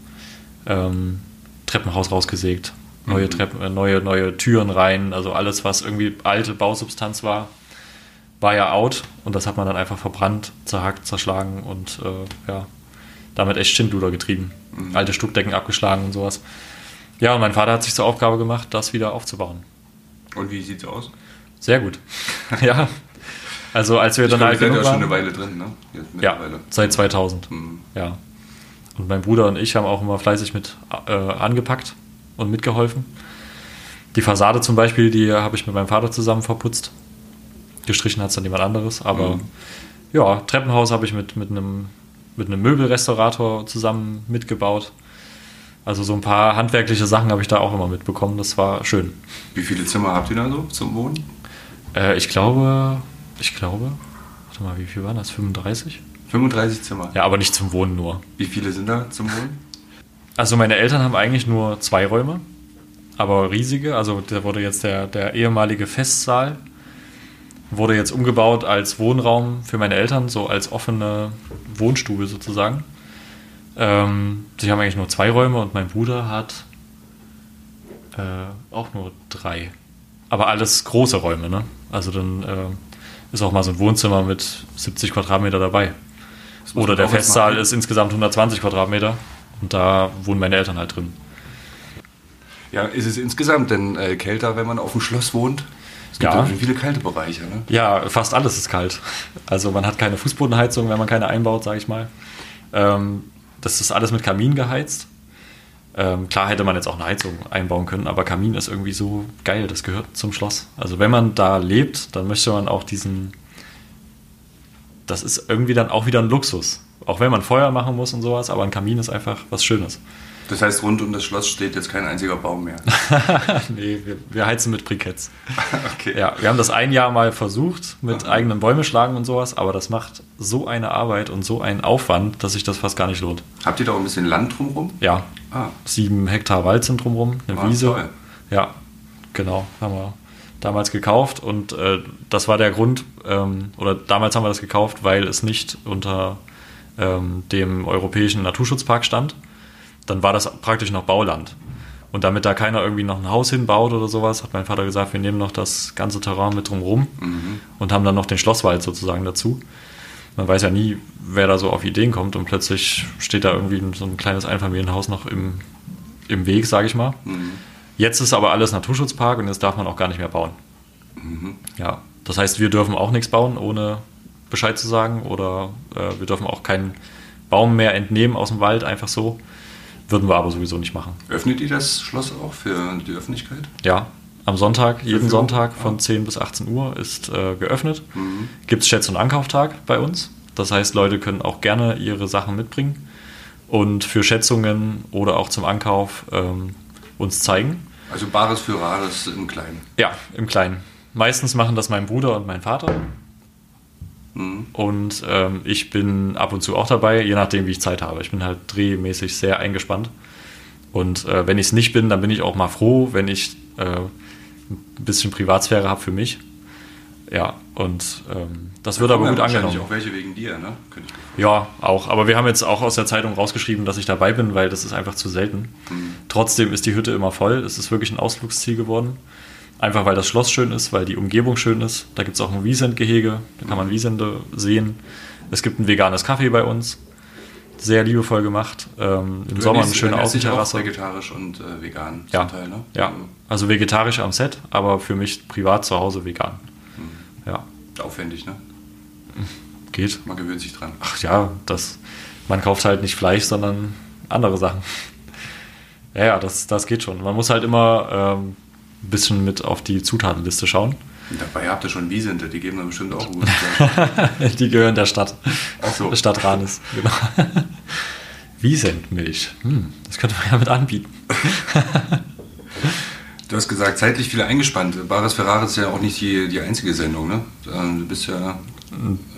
ähm, Treppenhaus rausgesägt, neue Mhm. Treppen, äh, neue, neue Türen rein. Also alles, was irgendwie alte Bausubstanz war, war ja out. Und das hat man dann einfach verbrannt, zerhackt, zerschlagen und äh, ja, damit echt Schindluder getrieben. Mhm. Alte Stuckdecken abgeschlagen und sowas. Ja, und mein Vater hat sich zur Aufgabe gemacht, das wieder aufzubauen. Und wie sieht's aus? Sehr gut. ja. Also als wir Ich dann glaube, alt seid ja genug schon eine waren. Weile drin, ne? Ja, seit 2000. Mhm. Ja. Und mein Bruder und ich haben auch immer fleißig mit äh, angepackt und mitgeholfen. Die Fassade zum Beispiel, die habe ich mit meinem Vater zusammen verputzt. Gestrichen hat es dann jemand anderes. Aber Mhm. ja, Treppenhaus habe ich mit, mit, einem, mit einem Möbelrestaurator zusammen mitgebaut. Also so ein paar handwerkliche Sachen habe ich da auch immer mitbekommen. Das war schön. Wie viele Zimmer habt ihr da so zum Wohnen? Äh, ich glaube, ich glaube, warte mal, wie viel waren das? 35? 35 Zimmer. Ja, aber nicht zum Wohnen nur. Wie viele sind da zum Wohnen? Also meine Eltern haben eigentlich nur zwei Räume, aber riesige. Also da wurde jetzt der, der ehemalige Festsaal wurde jetzt umgebaut als Wohnraum für meine Eltern, so als offene Wohnstube sozusagen. Ähm, sie haben eigentlich nur zwei Räume und mein Bruder hat äh, auch nur drei. Aber alles große Räume, ne? Also dann äh, ist auch mal so ein Wohnzimmer mit 70 Quadratmeter dabei. Oder der Festsaal ist insgesamt 120 Quadratmeter und da wohnen meine Eltern halt drin. Ja, ist es insgesamt denn äh, kälter, wenn man auf dem Schloss wohnt? Es gibt Ja. viele kalte Bereiche, ne? Ja, fast alles ist kalt. Also man hat keine Fußbodenheizung, wenn man keine einbaut, sage ich mal. Ähm, das ist alles mit Kamin geheizt. Ähm, klar hätte man jetzt auch eine Heizung einbauen können, aber Kamin ist irgendwie so geil, das gehört zum Schloss. Also wenn man da lebt, dann möchte man auch diesen... Das ist irgendwie dann auch wieder ein Luxus. Auch wenn man Feuer machen muss und sowas, aber ein Kamin ist einfach was Schönes. Das heißt, rund um das Schloss steht jetzt kein einziger Baum mehr. nee, wir, wir heizen mit Briketts. okay. Ja, wir haben das ein Jahr mal versucht mit eigenen Bäume schlagen und sowas, aber das macht so eine Arbeit und so einen Aufwand, dass sich das fast gar nicht lohnt. Habt ihr da auch ein bisschen Land drumherum? Ja, Ah, sieben Hektar Wald sind drumherum, eine Ah, Wiese. toll. Ja, genau, haben wir damals gekauft und äh, das war der Grund, ähm, oder damals haben wir das gekauft, weil es nicht unter ähm, dem europäischen Naturschutzpark stand. Dann war das praktisch noch Bauland. Und damit da keiner irgendwie noch ein Haus hinbaut oder sowas, hat mein Vater gesagt, wir nehmen noch das ganze Terrain mit drumherum und haben dann noch den Schlosswald sozusagen dazu. Man weiß ja nie, wer da so auf Ideen kommt und plötzlich steht da irgendwie so ein kleines Einfamilienhaus noch im, im Weg, sage ich mal. Jetzt ist aber alles Naturschutzpark und jetzt darf man auch gar nicht mehr bauen. Ja, das heißt, wir dürfen auch nichts bauen, ohne Bescheid zu sagen oder äh, wir dürfen auch keinen Baum mehr entnehmen aus dem Wald, einfach so. Würden wir aber sowieso nicht machen. öffnet ihr das Schloss auch für die Öffentlichkeit? Ja, am Sonntag, jeden? Sonntag von Ja. 10 bis 18 Uhr ist äh, geöffnet. Mhm. Gibt es Schätz- und Ankauftag bei uns. Das heißt, Leute können auch gerne ihre Sachen mitbringen und für Schätzungen oder auch zum Ankauf ähm, uns zeigen. Also Bares für Rares im Kleinen. Ja, im Kleinen. Meistens machen das mein Bruder und mein Vater. Mhm. Und ähm, ich bin ab und zu auch dabei, je nachdem, wie ich Zeit habe. Ich bin halt drehmäßig sehr eingespannt. Und äh, wenn ich es nicht bin, dann bin ich auch mal froh, wenn ich äh, ein bisschen Privatsphäre habe für mich. Ja, und ähm, das wird Da aber kommen gut angenommen. auch welche wegen dir, ne? Ja, auch. Aber wir haben jetzt auch aus der Zeitung rausgeschrieben, dass ich dabei bin, weil das ist einfach zu selten. Trotzdem ist die Hütte immer voll. Es ist wirklich ein Ausflugsziel geworden. Einfach weil das Schloss schön ist, weil die Umgebung schön ist. Da gibt es auch ein Wiesentgehege, da kann man Wiesente sehen. Es gibt ein veganes Kaffee bei uns. Sehr liebevoll gemacht. Ähm, Im Du Sommer eine schöne dich auch Außenterrasse. vegetarisch und äh, vegan Ja, zum Teil, ne? ja. Also vegetarisch am Set, aber für mich privat zu Hause vegan. Ja, Aufwendig, ne? geht. Man gewöhnt sich dran. Ach ja, das, man kauft halt nicht Fleisch, sondern andere Sachen. Ja, ja, das, das geht schon. Man muss halt immer ähm, ein bisschen mit auf die Zutatenliste schauen. Dabei habt ihr schon Wiesente, die geben dann bestimmt auch gut. die gehören der Stadt. Ach so. Stadt Ranis, genau. Wiesentmilch. Hm, das könnte man ja mit anbieten. Du hast gesagt, zeitlich viel eingespannt. Bares Ferraris ist ja auch nicht die, die einzige Sendung, ne? Ähm, Du bist ja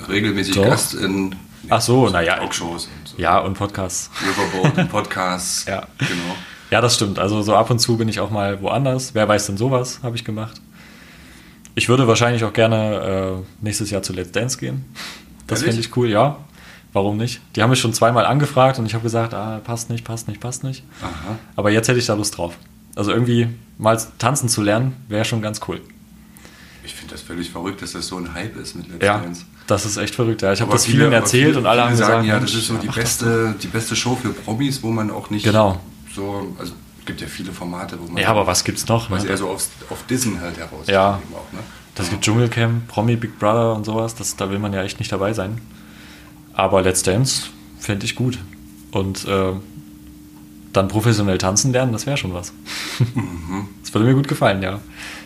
regelmäßig Doch. Gast in Ach so, naja. Talkshows und so. Ja, und Podcasts. Riverboat und Podcasts. Ja. Genau. Ja, das stimmt. Also so ab und zu bin ich auch mal woanders. Wer weiß denn sowas, habe ich gemacht. Ich würde wahrscheinlich auch gerne äh, nächstes Jahr zu Let's Dance gehen. Das finde ich cool, ja. Warum nicht? Die haben mich schon zweimal angefragt und ich habe gesagt, ah, passt nicht, passt nicht, passt nicht. Aha. Aber jetzt hätte ich da Lust drauf. Also irgendwie mal tanzen zu lernen, wäre schon ganz cool. Ich finde das völlig verrückt, dass das so ein Hype ist mit Let's Ja, Dance. das ist echt verrückt. Ja, ich habe das vielen erzählt viele- und alle haben sagen, gesagt, ja, das ist so die mach das beste, die beste Show für Promis, wo man auch nicht Genau. So, also es gibt ja viele Formate, wo man Ja, aber was gibt's noch? was Ne? eher so auf, auf Dissen halt heraus. Ja. Auch, ne? Das gibt Dschungelcamp, Promi Big Brother und sowas. Das, da will man ja echt nicht dabei sein. Aber Let's Dance fände ich gut. Und äh, dann professionell tanzen lernen, das wäre schon was. Das würde mir gut gefallen, ja.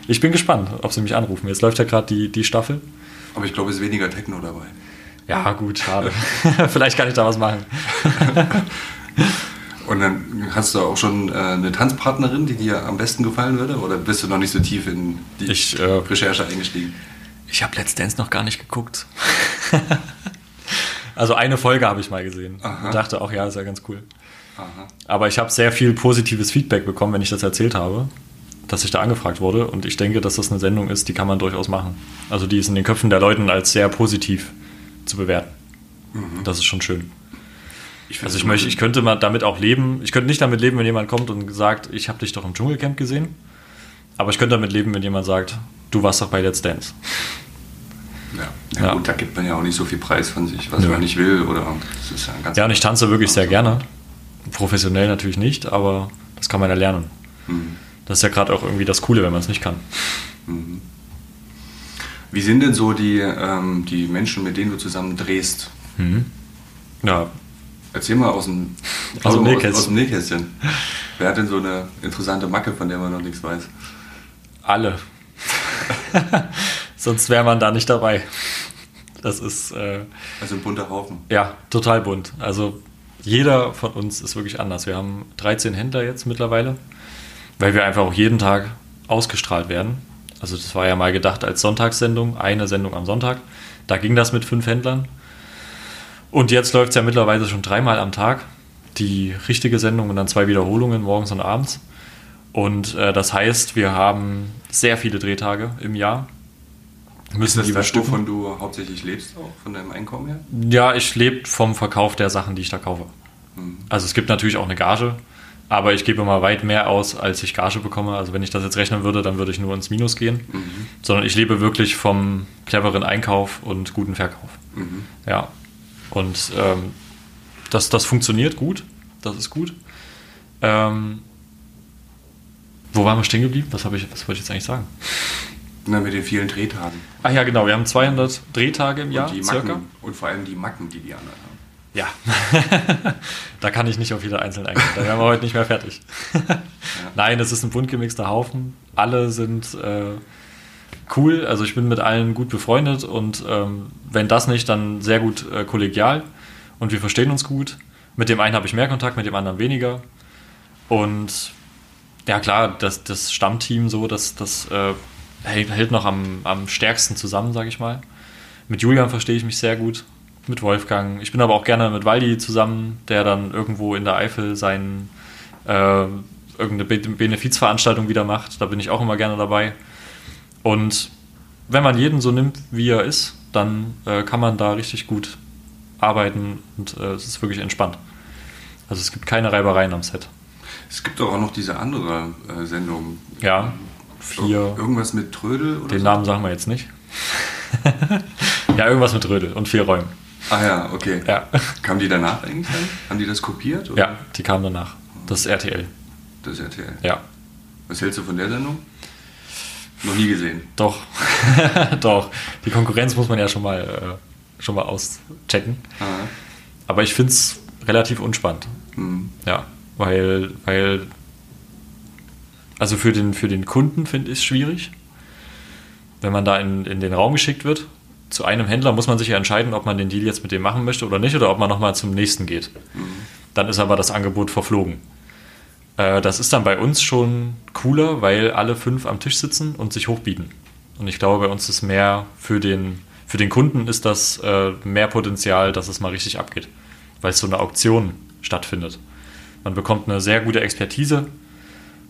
Ich bin gespannt, ob sie mich anrufen. Jetzt läuft ja gerade die, die Staffel. Aber ich glaube, es ist weniger Techno dabei. Ja, gut, schade. Vielleicht kann ich da was machen. Und dann hast du auch schon äh, eine Tanzpartnerin, die dir am besten gefallen würde? Oder bist du noch nicht so tief in die Ich, äh, Recherche eingestiegen? Ich habe Let's Dance noch gar nicht geguckt. also eine Folge habe ich mal gesehen Aha. und dachte auch, ja, ist ja ganz cool. Aha. Aber ich habe sehr viel positives Feedback bekommen, wenn ich das erzählt habe, dass ich da angefragt wurde. Und ich denke, dass das eine Sendung ist, die kann man durchaus machen. Also die ist in den Köpfen der Leuten als sehr positiv zu bewerten. Das ist schon schön. Ich Also ich möchte, ich könnte mal damit auch leben. Ich könnte nicht damit leben, wenn jemand kommt und sagt, ich habe dich doch im Dschungelcamp gesehen. Aber ich könnte damit leben, wenn jemand sagt, du warst doch bei Let's Dance. Ja. Ja, Ja. gut, da gibt man ja auch nicht so viel Preis von sich, was Nö. man nicht will. Oder ja Ja, und ich tanze wirklich sehr gerne. Professionell natürlich nicht, aber das kann man ja lernen. Mhm. Das ist ja gerade auch irgendwie das Coole, wenn man es nicht kann. Wie sind denn so die, ähm, die Menschen, mit denen du zusammen drehst? Ja, Erzähl mal aus dem, Aus dem Nähkästchen. aus dem Nähkästchen. Wer hat denn so eine interessante Macke, von der man noch nichts weiß? alle. Sonst wäre man da nicht dabei. Das ist äh, Also ein bunter Haufen. ja total bunt. Also jeder von uns ist wirklich anders. Wir haben 13 Händler jetzt mittlerweile, weil wir einfach auch jeden Tag ausgestrahlt werden. Also das war ja mal gedacht als Sonntagssendung, eine Sendung am Sonntag. Da ging das mit fünf Händlern. Und jetzt läuft es ja mittlerweile schon dreimal am Tag. Die richtige Sendung und dann zwei Wiederholungen morgens und abends. Und äh, das heißt, wir haben sehr viele Drehtage im Jahr. Ist Müssen das die das, bestücken. wovon du hauptsächlich lebst, auch von deinem Einkommen her? Ja, ich lebe vom Verkauf der Sachen, die ich da kaufe. Also es gibt natürlich auch eine Gage, aber ich gebe immer weit mehr aus, als ich Gage bekomme. Also wenn ich das jetzt rechnen würde, dann würde ich nur ins Minus gehen. Sondern ich lebe wirklich vom cleveren Einkauf und guten Verkauf. Ja. Und ähm, das, das funktioniert gut. Das ist gut. Ähm, wo waren wir stehen geblieben? Was, habe ich, was wollte ich jetzt eigentlich sagen? Na, mit den vielen Drehtagen. Ach ja, genau. Wir haben 200 Drehtage im Jahr und die circa. Macken. Und vor allem die Macken, die die anderen haben. Ja, da kann ich nicht auf jede einzelne eingehen. Da wären wir heute nicht mehr fertig. Nein, es ist ein bunt gemixter Haufen. Alle sind äh, cool. Also ich bin mit allen gut befreundet und ähm, wenn das nicht, dann sehr gut äh, kollegial und wir verstehen uns gut. Mit dem einen habe ich mehr Kontakt, mit dem anderen weniger. Und ja klar, das, das Stammteam so, das, das äh, hält, hält noch am, am stärksten zusammen, sage ich mal. Mit Julian verstehe ich mich sehr gut, mit Wolfgang. Ich bin aber auch gerne mit Waldi zusammen, der dann irgendwo in der Eifel sein, äh, irgendeine Be Benefizveranstaltung wieder macht. Da bin ich auch immer gerne dabei. Und wenn man jeden so nimmt, wie er ist, dann äh, kann man da richtig gut arbeiten und äh, es ist wirklich entspannt. Also es gibt keine Reibereien am Set. Es gibt doch auch noch diese andere äh, Sendung. Ja, vier. Irgendwas mit Trödel oder Den so? Namen sagen wir jetzt nicht. ja, irgendwas mit Rödel und vier Räumen. Ah ja, okay. Ja. Kamen die danach eigentlich dann? Haben die das kopiert? Oder? Ja, die kamen danach. Das ist RTL. Das ist RTL. Ja, Was hältst du von der Sendung? Noch nie gesehen. doch. doch. Die Konkurrenz muss man ja schon mal, äh, schon mal auschecken. Ah, Aber ich finde es relativ unspannend. hm. Ja, weil, weil also für den, für den Kunden finde ich es schwierig, wenn man da in, in den Raum geschickt wird. Zu einem Händler muss man sich ja entscheiden, ob man den Deal jetzt mit dem machen möchte oder nicht, oder ob man nochmal zum nächsten geht. Dann ist aber das Angebot verflogen. Äh, das ist dann bei uns schon cooler, weil alle fünf am Tisch sitzen und sich hochbieten. Und ich glaube, bei uns ist mehr für den, für den Kunden ist das äh, mehr Potenzial, dass es mal richtig abgeht, weil es so eine Auktion stattfindet. Man bekommt eine sehr gute Expertise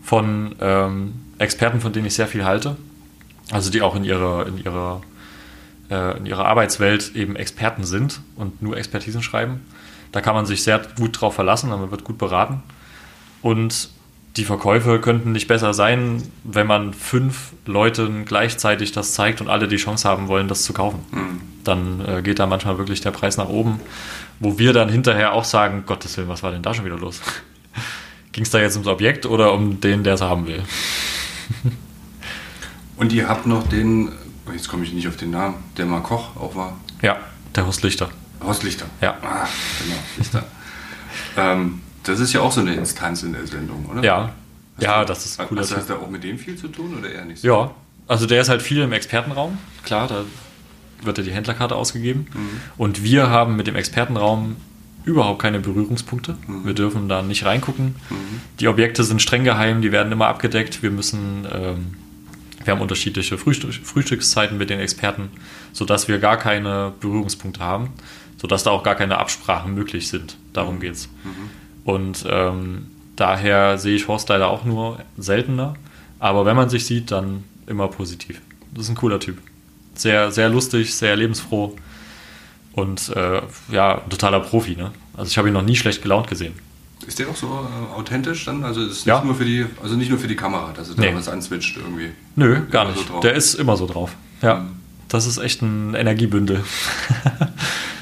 von ähm, Experten, von denen ich sehr viel halte. Also die auch in ihrer, in ihrer, äh, in ihrer Arbeitswelt eben Experten sind und nur Expertisen schreiben. Da kann man sich sehr gut drauf verlassen, man wird gut beraten. Und die Verkäufe könnten nicht besser sein, wenn man fünf Leuten gleichzeitig das zeigt und alle die Chance haben wollen, das zu kaufen. Dann äh, geht da manchmal wirklich der Preis nach oben, wo wir dann hinterher auch sagen, Gottes Willen, was war denn da schon wieder los? Ging es da jetzt ums Objekt oder um den, der es haben will? Und ihr habt noch den, jetzt komme ich nicht auf den Namen, der mal Koch auch war. Ja, der Horst Lichter. Horst Lichter. Ja. Ah, genau, Lichter. ähm, das ist ja auch so eine Instanz in der Sendung, oder? Ja, ja, du- das ist cooler Hast, hast du auch mit dem viel zu tun oder eher nicht? so? Ja, also der ist halt viel im Expertenraum. Klar, da wird ja die Händlerkarte ausgegeben. Und wir haben mit dem Expertenraum überhaupt keine Berührungspunkte. Wir dürfen da nicht reingucken. Die Objekte sind streng geheim, die werden immer abgedeckt. Wir müssen, ähm, wir haben unterschiedliche Frühstück, Frühstückszeiten mit den Experten, sodass wir gar keine Berührungspunkte haben, sodass da auch gar keine Absprachen möglich sind. Darum geht's. Und ähm, daher sehe ich Horst leider auch nur seltener. Aber wenn man sich sieht, dann immer positiv. Das ist ein cooler Typ. Sehr, sehr lustig, sehr lebensfroh und äh, ja, ein totaler Profi. Ne? Also ich habe ihn noch nie schlecht gelaunt gesehen. Ist der auch so äh, authentisch dann? Also ist Ja. nicht nur für die, also nicht nur für die Kamera, dass er da Nee. was answitcht irgendwie. Nö, gar so nicht. drauf. Der ist immer so drauf. Ja, das ist echt ein Energiebündel.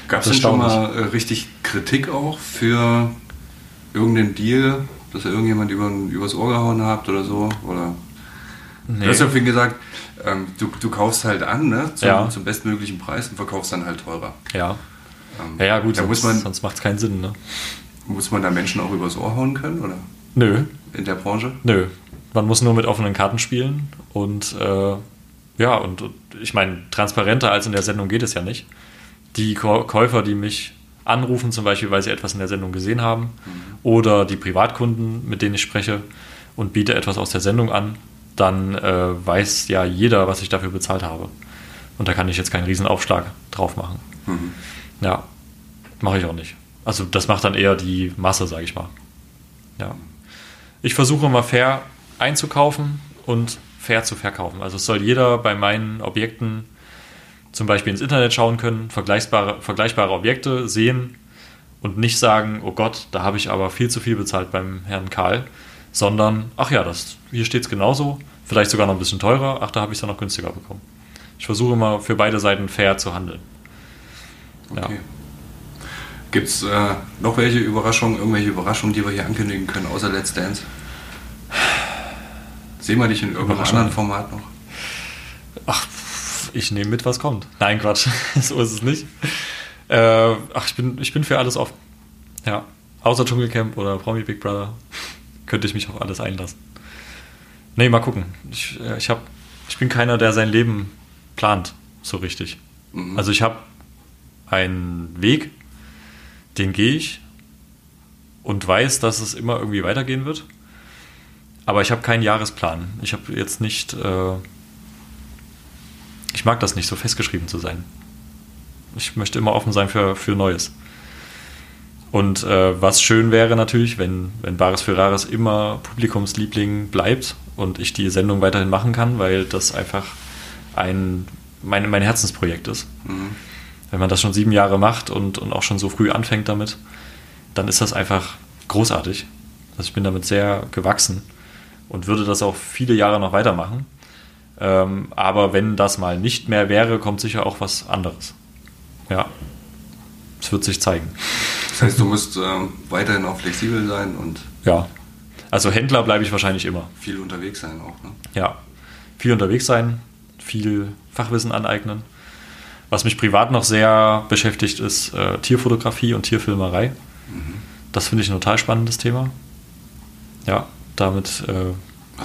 Gab es denn schon mal äh, richtig Kritik auch für irgendeinen Deal, Dass ihr irgendjemand über, übers Ohr gehauen habt oder so? Oder? Nee. Du hast ja vorhin gesagt, ähm, du, du kaufst halt an, ne? Zum, ja. zum bestmöglichen Preis und verkaufst dann halt teurer. Ja. Ähm, ja, ja, gut, sonst, muss man, sonst macht es keinen Sinn, ne? Muss man da Menschen auch übers Ohr hauen können, oder? Nö. In der Branche? Nö. Man muss nur mit offenen Karten spielen und äh, ja, und, und ich meine, transparenter als in der Sendung geht es ja nicht. Die Käufer, die mich anrufen, zum Beispiel, weil sie etwas in der Sendung gesehen haben, oder die Privatkunden, mit denen ich spreche und biete etwas aus der Sendung an, dann äh, weiß ja jeder, was ich dafür bezahlt habe. Und da kann ich jetzt keinen Riesenaufschlag drauf machen. Mhm. Ja, mache ich auch nicht. Also das macht dann eher die Masse, sage ich mal. Ja. Ich versuche mal fair einzukaufen und fair zu verkaufen. Also es soll jeder bei meinen Objekten zum Beispiel ins Internet schauen können, vergleichbare, vergleichbare Objekte sehen und nicht sagen, oh Gott, da habe ich aber viel zu viel bezahlt beim Herrn Karl, sondern, ach ja, das, hier steht es genauso, vielleicht sogar noch ein bisschen teurer, ach, da habe ich es ja noch günstiger bekommen. Ich versuche immer für beide Seiten fair zu handeln. Okay. Ja. Gibt es äh, noch welche Überraschungen, irgendwelche Überraschungen, die wir hier ankündigen können, außer Let's Dance? Sehen wir dich in irgendeinem anderen Format noch? Ach, ich nehme mit, was kommt. Nein, Quatsch, so ist es nicht. Äh, ach, ich bin, ich bin für alles offen. Ja, außer Dschungelcamp oder Promi Big Brother könnte ich mich auf alles einlassen. Nee, mal gucken. Ich, äh, ich, hab, ich bin keiner, der sein Leben plant, so richtig. Mhm. Also ich habe einen Weg, den gehe ich und weiß, dass es immer irgendwie weitergehen wird. Aber ich habe keinen Jahresplan. Ich habe jetzt nicht. Äh, ich mag das nicht, so festgeschrieben zu sein. Ich möchte immer offen sein für, für Neues. Und äh, was schön wäre natürlich, wenn, wenn Bares für Rares immer Publikumsliebling bleibt und ich die Sendung weiterhin machen kann, weil das einfach ein, mein, mein Herzensprojekt ist. Mhm. Wenn man das schon sieben Jahre macht und, und auch schon so früh anfängt damit, dann ist das einfach großartig. Also ich bin damit sehr gewachsen und würde das auch viele Jahre noch weitermachen. Ähm, aber wenn das mal nicht mehr wäre, kommt sicher auch was anderes. Ja, es wird sich zeigen. Das heißt, du musst ähm, weiterhin auch flexibel sein und. Ja. Also Händler bleibe ich wahrscheinlich immer. Viel unterwegs sein auch, ne? Ja. Viel unterwegs sein, viel Fachwissen aneignen. Was mich privat noch sehr beschäftigt, ist äh, Tierfotografie und Tierfilmerei. Mhm. Das finde ich ein total spannendes Thema. Ja, damit. Äh,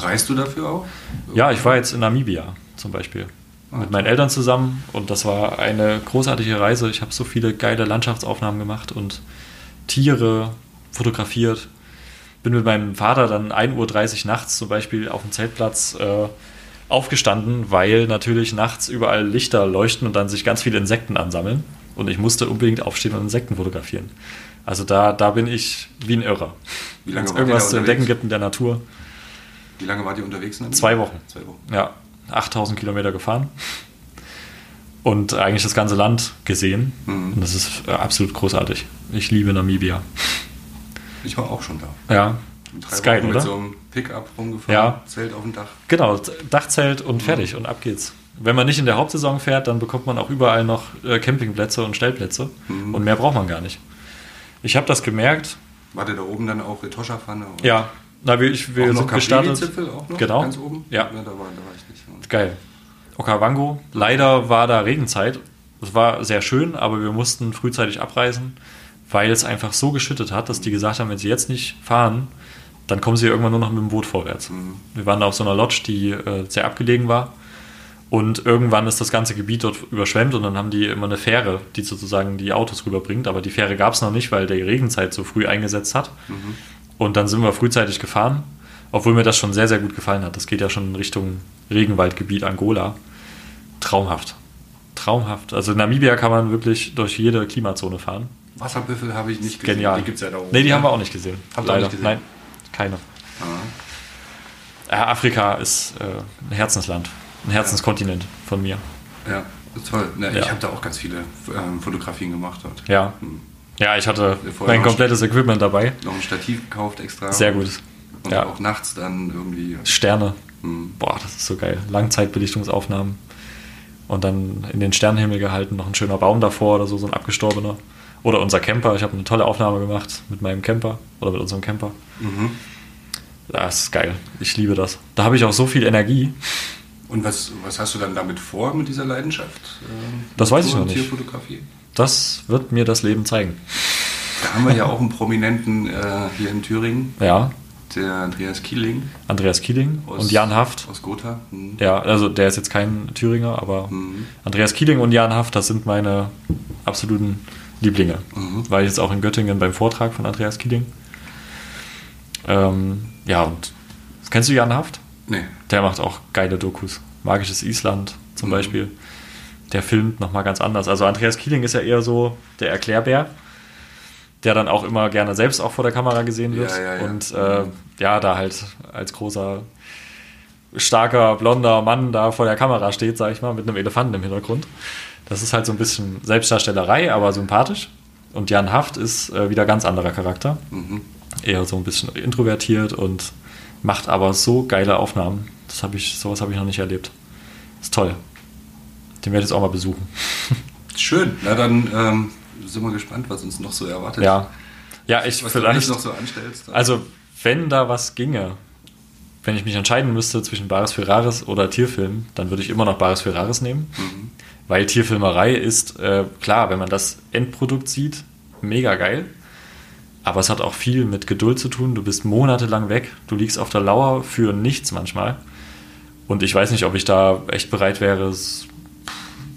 Reist du dafür auch? Ja, ich war jetzt in Namibia zum Beispiel mit meinen Eltern zusammen und das war eine großartige Reise. Ich habe so viele geile Landschaftsaufnahmen gemacht und Tiere fotografiert. Bin mit meinem Vater dann 1.30 Uhr nachts zum Beispiel auf dem Zeltplatz äh, aufgestanden, weil natürlich nachts überall Lichter leuchten und dann sich ganz viele Insekten ansammeln. Und ich musste unbedingt aufstehen und Insekten fotografieren. Also da, da bin ich wie ein Irrer. Wenn es irgendwas zu entdecken gibt in der Natur. Wie lange wart ihr unterwegs? Zwei Wochen. Zwei Wochen. Ja, 8000 Kilometer gefahren und eigentlich das ganze Land gesehen. Mhm. Und das ist äh, absolut großartig. Ich liebe Namibia. Ich war auch schon da. Ja. Das ist geil, mit oder? so einem Pickup rumgefahren, ja. Zelt auf dem Dach. Genau, Dachzelt und mhm. fertig und ab geht's. Wenn man nicht in der Hauptsaison fährt, dann bekommt man auch überall noch äh, Campingplätze und Stellplätze mhm. und mehr braucht man gar nicht. Ich habe das gemerkt. War der da oben dann auch Etosha-Pfanne? Ja, na, wir, ich, wir sind gestartet. Auch noch, genau. Ganz oben? Ja. ja da, war, da war ich nicht. Geil. Okavango. Leider war da Regenzeit. Es war sehr schön, aber wir mussten frühzeitig abreisen, weil es einfach so geschüttet hat, dass die gesagt haben, wenn sie jetzt nicht fahren, dann kommen sie irgendwann nur noch mit dem Boot vorwärts. Mhm. Wir waren da auf so einer Lodge, die äh, sehr abgelegen war. Und irgendwann ist das ganze Gebiet dort überschwemmt und dann haben die immer eine Fähre, die sozusagen die Autos rüberbringt. Aber die Fähre gab es noch nicht, weil die Regenzeit so früh eingesetzt hat. Mhm. Und dann sind wir frühzeitig gefahren, obwohl mir das schon sehr, sehr gut gefallen hat. Das geht ja schon in Richtung Regenwaldgebiet Angola. Traumhaft. Traumhaft. Also in Namibia kann man wirklich durch jede Klimazone fahren. Wasserbüffel habe ich nicht gesehen. Genial. Die gibt es ja da oben. Nee, die haben wir auch nicht gesehen. Habt Leider. Nicht gesehen? Nein, keine. Ja, Afrika ist äh, ein Herzensland, ein Herzenskontinent von mir. Ja, toll. Na, ja. Ich habe da auch ganz viele ähm, Fotografien gemacht dort. Ja. Hm. Ja, ich hatte mein komplettes Equipment dabei. Noch ein Stativ gekauft extra. Sehr gut. Und ja. auch nachts dann irgendwie. Sterne. Mhm. Boah, das ist so geil. Langzeitbelichtungsaufnahmen. Und dann in den Sternenhimmel gehalten, noch ein schöner Baum davor oder so, so ein abgestorbener. Oder unser Camper. Ich habe eine tolle Aufnahme gemacht mit meinem Camper oder mit unserem Camper. Mhm. Das ist geil. Ich liebe das. Da habe ich auch so viel Energie. Und was, was hast du dann damit vor, mit dieser Leidenschaft? Ähm, Das weiß ich noch nicht. Tierfotografie? Das wird mir das Leben zeigen. Da haben wir ja auch einen Prominenten äh, hier in Thüringen, Ja, der Andreas Kieling Andreas Kieling aus, und Jan Haft. aus Gotha. Hm. Ja, also der ist jetzt kein Thüringer, aber Mhm. Andreas Kieling und Jan Haft, das sind meine absoluten Lieblinge. Mhm. War ich jetzt auch in Göttingen beim Vortrag von Andreas Kieling. Ähm, ja, und kennst du Jan Haft? Nee. Der macht auch geile Dokus. Magisches Island zum Mhm. Beispiel. Der filmt nochmal ganz anders. Also Andreas Kieling ist ja eher so der Erklärbär, der dann auch immer gerne selbst auch vor der Kamera gesehen wird. Ja, ja, ja. Und äh, ja, da halt als großer, starker, blonder Mann da vor der Kamera steht, sag ich mal, mit einem Elefanten im Hintergrund. Das ist halt so ein bisschen Selbstdarstellerei, aber sympathisch. Und Jan Haft ist äh, wieder ganz anderer Charakter. Mhm. Eher so ein bisschen introvertiert und macht aber so geile Aufnahmen. Das habe ich, sowas habe ich noch nicht erlebt. Ist toll. Den werde ich jetzt auch mal besuchen. Schön. Na dann ähm, sind wir gespannt, was uns noch so erwartet. Ja. Ja, ich Was du vielleicht. noch so anstellst. Also, wenn da was ginge, wenn ich mich entscheiden müsste zwischen Baris Ferraris oder Tierfilm, dann würde ich immer noch Baris Ferraris nehmen. Mhm. Weil Tierfilmerei ist, äh, klar, wenn man das Endprodukt sieht, mega geil. Aber es hat auch viel mit Geduld zu tun. Du bist monatelang weg. Du liegst auf der Lauer für nichts manchmal. Und ich weiß nicht, ob ich da echt bereit wäre, es-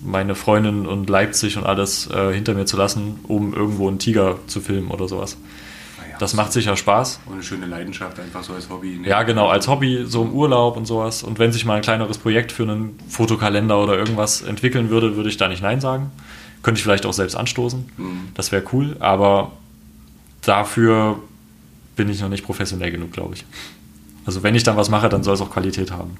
meine Freundin und Leipzig und alles äh, hinter mir zu lassen, um irgendwo einen Tiger zu filmen oder sowas. Naja, Das macht sicher Spaß. Und eine schöne Leidenschaft, einfach so als Hobby. ne? Ja, genau, als Hobby, so im Urlaub und sowas. Und wenn sich mal ein kleineres Projekt für einen Fotokalender oder irgendwas entwickeln würde, würde ich da nicht Nein sagen. Könnte ich vielleicht auch selbst anstoßen. Mhm. Das wäre cool, aber dafür bin ich noch nicht professionell genug, glaube ich. Also wenn ich dann was mache, dann soll es auch Qualität haben.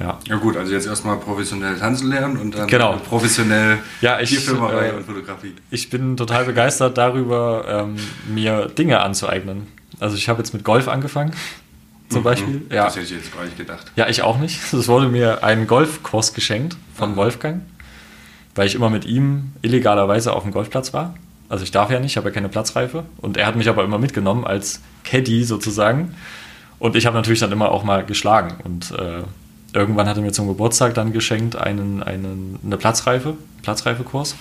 Ja. Ja gut, also jetzt erstmal professionell tanzen lernen und dann Genau. professionell Ja, ich, Tierfilmerei äh, und Fotografie. Ich bin total begeistert darüber, ähm, mir Dinge anzueignen. Also ich habe jetzt mit Golf angefangen, zum Beispiel. Ja. Mhm. Das hätte ich jetzt gar nicht gedacht. Ja, ich auch nicht. Es wurde mir ein Golfkurs geschenkt von Aha. Wolfgang, weil ich immer mit ihm illegalerweise auf dem Golfplatz war. Also ich darf ja nicht, ich habe ja keine Platzreife. Und er hat mich aber immer mitgenommen als Caddy sozusagen. Und ich habe natürlich dann immer auch mal geschlagen. Und äh, irgendwann hat er mir zum Geburtstag dann geschenkt einen, einen, eine Platzreife, Platzreifekurs.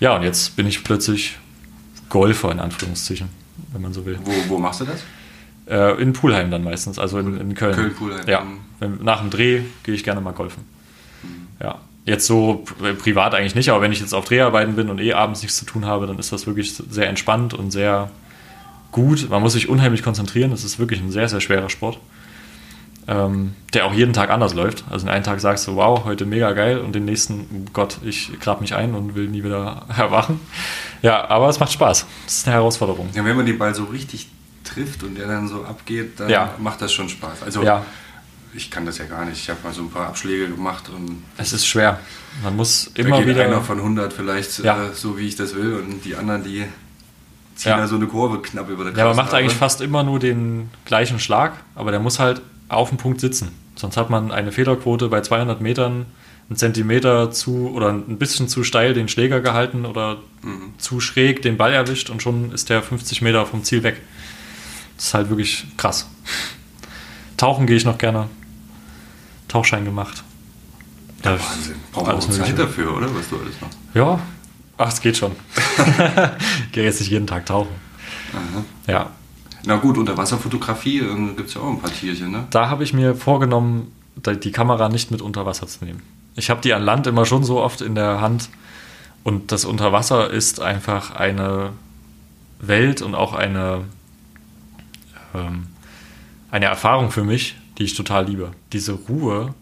Ja, und jetzt bin ich plötzlich Golfer in Anführungszeichen, wenn man so will. Wo, wo machst du das? Äh, in Pulheim dann meistens, also in, in Köln. Köln-Pulheim. Ja, Mhm. nach dem Dreh gehe ich gerne mal golfen. Ja, jetzt so pri- privat eigentlich nicht, aber wenn ich jetzt auf Dreharbeiten bin und eh abends nichts zu tun habe, dann ist das wirklich sehr entspannt und sehr gut. Man muss sich unheimlich konzentrieren, das ist wirklich ein sehr, sehr schwerer Sport. Ähm, der auch jeden Tag anders läuft. Also den einen Tag sagst du, wow, heute mega geil und den nächsten, oh Gott, ich grab mich ein und will nie wieder erwachen. Ja, aber es macht Spaß. Das ist eine Herausforderung. Ja, wenn man den Ball so richtig trifft und der dann so abgeht, dann Ja. macht das schon Spaß. Also Ja. ich kann das ja gar nicht. Ich habe mal so ein paar Abschläge gemacht und Es ist schwer. Man muss immer wieder. einer von 100 vielleicht Ja. äh, so, wie ich das will und die anderen, die ziehen Ja. da so eine Kurve knapp über der Ja, man macht eigentlich fast immer nur den gleichen Schlag, aber der muss halt auf dem Punkt sitzen. Sonst hat man eine Fehlerquote bei 200 Metern, einen Zentimeter zu oder ein bisschen zu steil den Schläger gehalten oder Mhm. zu schräg den Ball erwischt und schon ist der 50 Meter vom Ziel weg. Das ist halt wirklich krass. Tauchen gehe ich noch gerne. Tauchschein gemacht. Ja, Wahnsinn. Braucht man Alles Zeit Mögliche. dafür, oder? Was du alles machst. Ja, ach, es geht schon. ich gehe jetzt nicht jeden Tag tauchen. Aha. Ja, Na gut, Unterwasserfotografie äh, gibt es ja auch ein paar Tierchen, ne? da habe ich mir vorgenommen, die Kamera nicht mit unter Wasser zu nehmen. Ich habe die an Land immer schon so oft in der Hand und das Unterwasser ist einfach eine Welt und auch eine, ähm, eine Erfahrung für mich, die ich total liebe. Diese Ruhe,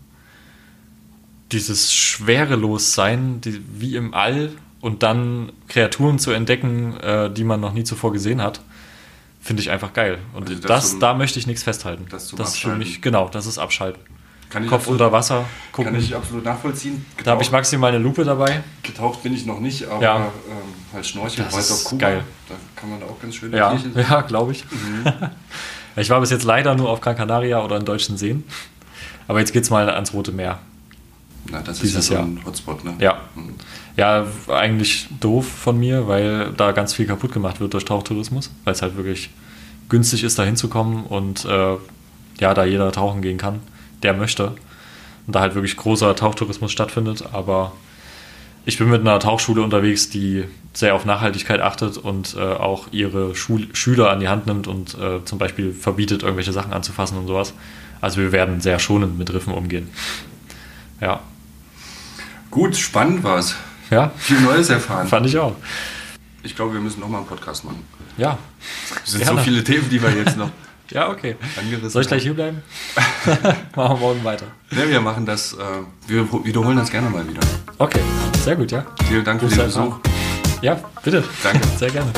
dieses Schwerelossein, die, wie im All und dann Kreaturen zu entdecken, äh, die man noch nie zuvor gesehen hat, finde ich einfach geil. Und Also das das, zum- da möchte ich nichts festhalten. das zum ist für mich, genau, das ist Abschalten. Kann ich Kopf absolut- unter Wasser, gucken. Kann ich absolut nachvollziehen. da habe ich Getaucht- maximal eine Lupe dabei. Getaucht bin ich noch nicht, aber Ja. ähm, halt Schnorcheln, Das weiß auf Kuba. geil. Da kann man auch ganz schöne Ja, ja glaube ich. ich war bis jetzt leider nur auf Gran Canaria oder in deutschen Seen. Aber jetzt geht es mal ans Rote Meer. Na, das Dieses ist ja so ein Hotspot, ne? Ja. Mhm. Ja, eigentlich doof von mir, weil da ganz viel kaputt gemacht wird durch Tauchtourismus, weil es halt wirklich günstig ist, da hinzukommen und äh, ja, da jeder tauchen gehen kann, der möchte. Und da halt wirklich großer Tauchtourismus stattfindet. Aber ich bin mit einer Tauchschule unterwegs, die sehr auf Nachhaltigkeit achtet und äh, auch ihre Schul Schüler an die Hand nimmt und äh, zum Beispiel verbietet, irgendwelche Sachen anzufassen und sowas. Also wir werden sehr schonend mit Riffen umgehen. Ja. Gut, spannend war es. Ja. Viel Neues erfahren. Fand ich auch. Ich glaube, wir müssen nochmal einen Podcast machen. Ja. Es sind Gerne. so viele Themen, die wir jetzt noch. ja, okay. Soll ich gleich hier bleiben? machen wir morgen weiter. Ja, wir machen das. Äh, wir wiederholen das gerne mal wieder. Okay, sehr gut, ja. Vielen Dank für den Besuch. Ja, bitte. Danke. Sehr gerne.